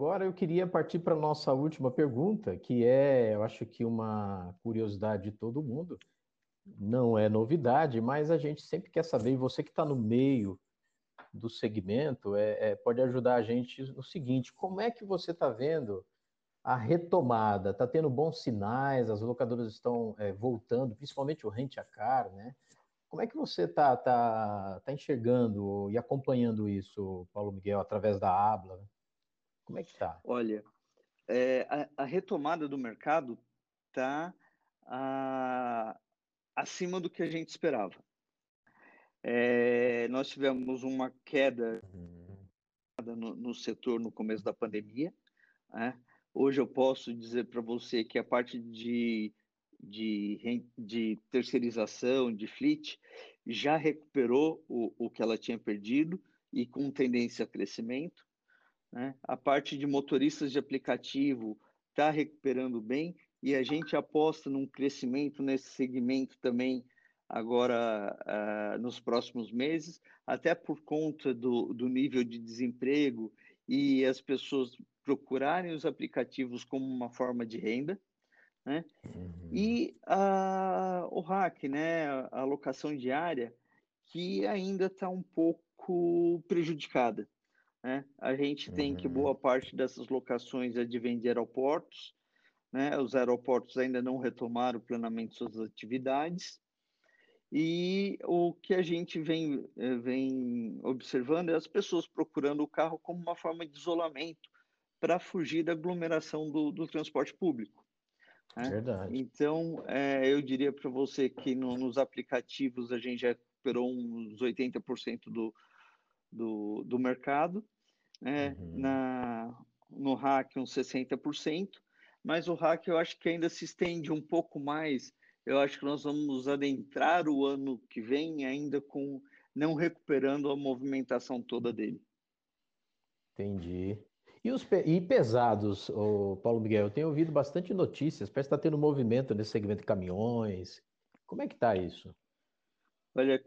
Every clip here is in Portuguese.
agora eu queria partir para a nossa última pergunta, que é, eu acho que uma curiosidade de todo mundo. Não é novidade, mas a gente sempre quer saber, e você que está no meio do segmento, é, é, pode ajudar a gente no seguinte: como é que você está vendo a retomada? Está tendo bons sinais, as locadoras estão é, voltando, principalmente o rente a car, né? Como é que você está tá, tá enxergando e acompanhando isso, Paulo Miguel, através da Abla? Como é que está? Olha, é, a, a, retomada do mercado está acima do que a gente esperava. É, nós tivemos uma queda no, no, setor no começo da pandemia. Né? Hoje eu posso dizer para você que a parte de de, de terceirização, de fleet, já recuperou o, o que ela tinha perdido e com tendência a crescimento. Né? A parte de motoristas de aplicativo está recuperando bem e a gente aposta num crescimento nesse segmento também agora uh, nos próximos meses, até por conta do, do nível de desemprego e as pessoas procurarem os aplicativos como uma forma de renda né? Uhum. E a, o hack, né, a alocação diária, que ainda está um pouco prejudicada. Né? A gente tem que uhum. boa parte dessas locações é de vender aeroportos, né? os aeroportos ainda não retomaram plenamente suas atividades, e o que a gente vem, eh, vem observando é as pessoas procurando o carro como uma forma de isolamento para fugir da aglomeração do, do transporte público. Né? Verdade. Então, é, eu diria para você que no, nos aplicativos a gente já recuperou uns 80% do, do, do mercado, né? Uhum. Na, no hack uns 60%, mas o hack eu acho que ainda se estende um pouco mais. Eu acho que nós vamos adentrar o ano que vem ainda com não recuperando a movimentação toda dele. Entendi. E, os, e pesados, o Paulo Miguel, eu tenho ouvido bastante notícias, parece que está tendo movimento nesse segmento de caminhões. Como é que está isso? Olha,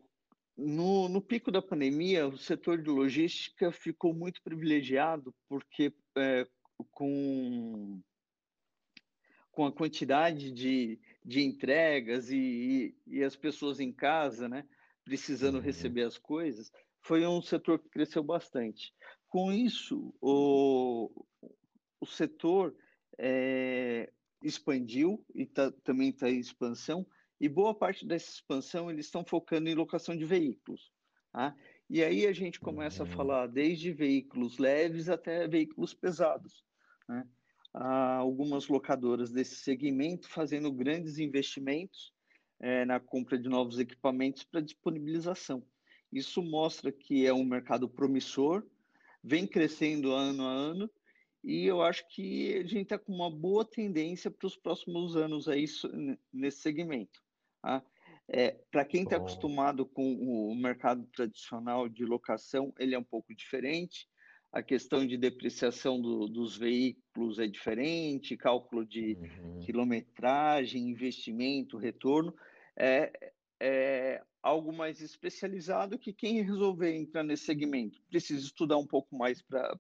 no, no, pico da pandemia, o setor de logística ficou muito privilegiado, porque é, com, com a quantidade de, de entregas e, e, e, as pessoas em casa, né, precisando uhum. receber as coisas, foi um setor que cresceu bastante. Com isso, o, o setor é, expandiu e tá, também está em expansão, e boa parte dessa expansão eles estão focando em locação de veículos. Tá? E aí a gente começa a falar desde veículos leves até veículos pesados. Né? Há algumas locadoras desse segmento fazendo grandes investimentos é, na compra de novos equipamentos para disponibilização. Isso mostra que é um mercado promissor, vem crescendo ano a ano e eu acho que a gente está com uma boa tendência para os próximos anos aí nesse segmento. Tá? É, para quem está acostumado com o mercado tradicional de locação, ele é um pouco diferente. A questão de depreciação do, dos veículos é diferente, cálculo de uhum. quilometragem, investimento, retorno. É, é, algo mais especializado que quem resolver entrar nesse segmento precisa estudar um pouco mais para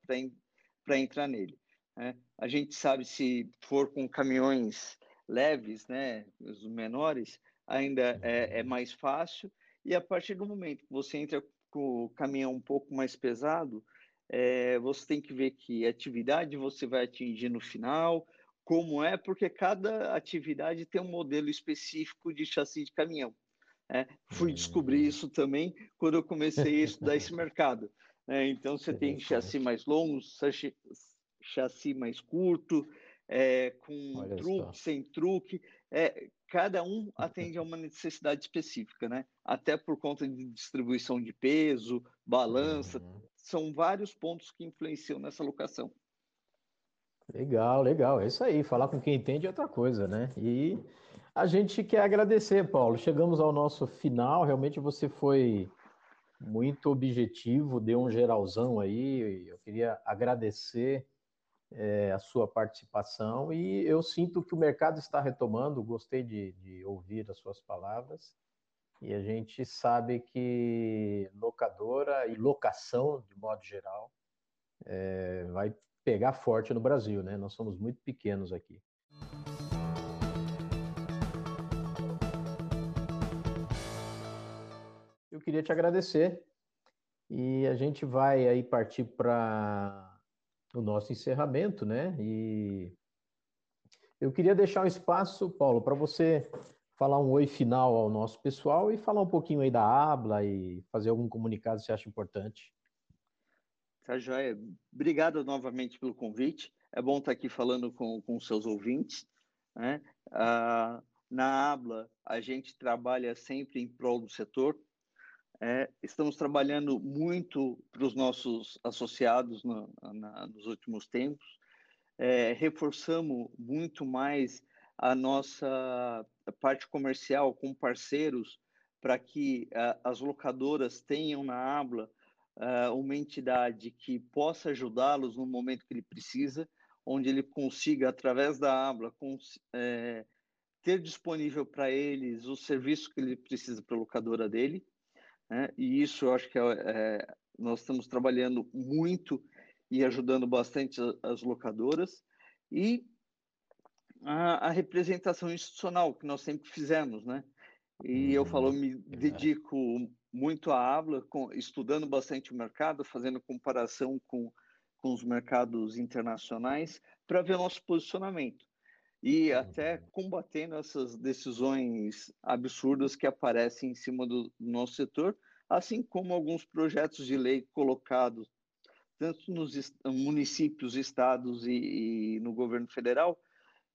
entrar nele. Né? A gente sabe se for com caminhões leves, né, os menores, ainda é, é mais fácil. E a partir do momento que você entra com o caminhão um pouco mais pesado, é, você tem que ver que atividade você vai atingir no final, como é, porque cada atividade tem um modelo específico de chassi de caminhão. É, fui hum. descobrir isso também quando eu comecei a estudar esse mercado. É, então, você tem chassi mais longo, chassi, chassi mais curto, é, com Olha truque, só. sem truque. É, cada um atende a uma necessidade específica, né? Até por conta de distribuição de peso, balança, uhum. são vários pontos que influenciam nessa locação. Legal, legal. É isso aí. Falar com quem entende é outra coisa, né? E a gente quer agradecer, Paulo. Chegamos ao nosso final. Realmente você foi muito objetivo, deu um geralzão aí. Eu queria agradecer é, a sua participação e eu sinto que o mercado está retomando. Gostei de, de ouvir as suas palavras. E a gente sabe que locadora e locação, de modo geral, é, vai pegar forte no Brasil, né? Nós somos muito pequenos aqui. Queria te agradecer e a gente vai aí partir para o nosso encerramento, né? E eu queria deixar um espaço, Paulo, para você falar um oi final ao nosso pessoal e falar um pouquinho aí da Abla e fazer algum comunicado que você acha importante. Tá joia. Obrigado novamente pelo convite. É bom estar aqui falando com, com seus ouvintes. Né? Ah, na Abla, a gente trabalha sempre em prol do setor. É, estamos trabalhando muito para os nossos associados no, na, nos últimos tempos. É, reforçamos muito mais a nossa parte comercial com parceiros para que uh, as locadoras tenham na Abla uh, uma entidade que possa ajudá-los no momento que ele precisa, onde ele consiga, através da Abla, é, ter disponível para eles o serviço que ele precisa para a locadora dele. Né? E isso eu acho que é, é, nós estamos trabalhando muito e ajudando bastante as locadoras. E a, a, representação institucional que nós sempre fizemos, né? E hum, eu falo, me dedico muito à Abla, com, estudando bastante o mercado, fazendo comparação com, com os mercados internacionais para ver nosso posicionamento e até uhum. combatendo essas decisões absurdas que aparecem em cima do, do nosso setor, assim como alguns projetos de lei colocados tanto nos municípios, estados e, e no governo federal,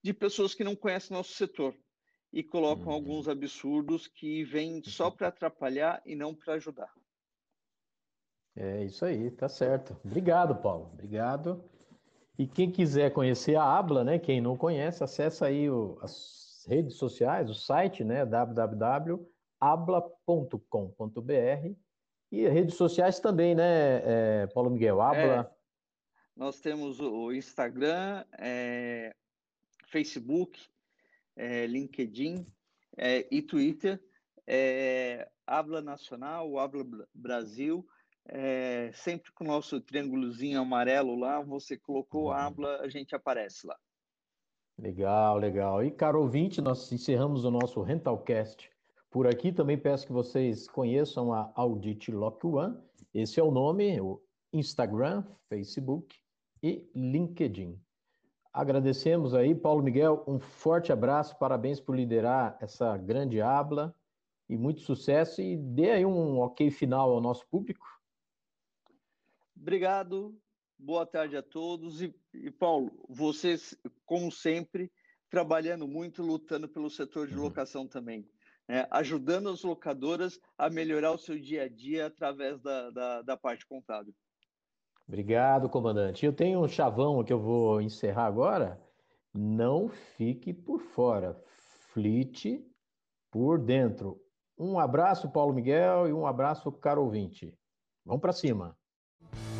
de pessoas que não conhecem nosso setor e colocam uhum. alguns absurdos que vêm só para atrapalhar e não para ajudar. É isso aí, tá certo. Obrigado, Paulo. Obrigado. E quem quiser conhecer a Abla, né? Quem não conhece, acessa aí o, as redes sociais, o site, né? www.abla.com.br e redes sociais também, né, é, Paulo Miguel? Abla. É, nós temos o Instagram, é, Facebook, é, LinkedIn é, e Twitter, é, Habla Nacional, Habla Brasil, é, sempre com o nosso triângulozinho amarelo lá, você colocou uhum. Habla, a gente aparece lá. Legal, legal. E, caro ouvinte, nós encerramos o nosso Rentalcast por aqui. Também peço que vocês conheçam a Audit Lock One. Esse é o nome, o Instagram, Facebook e LinkedIn. Agradecemos aí, Paulo Miguel, um forte abraço, parabéns por liderar essa grande habla e muito sucesso e dê aí um ok final ao nosso público. Obrigado, boa tarde a todos e, e Paulo, vocês, como sempre, trabalhando muito, lutando pelo setor de uhum. locação também. Né? ajudando as locadoras a melhorar o seu dia a dia através da, da, da parte contábil. Obrigado, comandante. Eu tenho um chavão que eu vou encerrar agora. Não fique por fora, flite por dentro. Um abraço, Paulo Miguel, e um abraço, caro ouvinte. Vamos para cima. you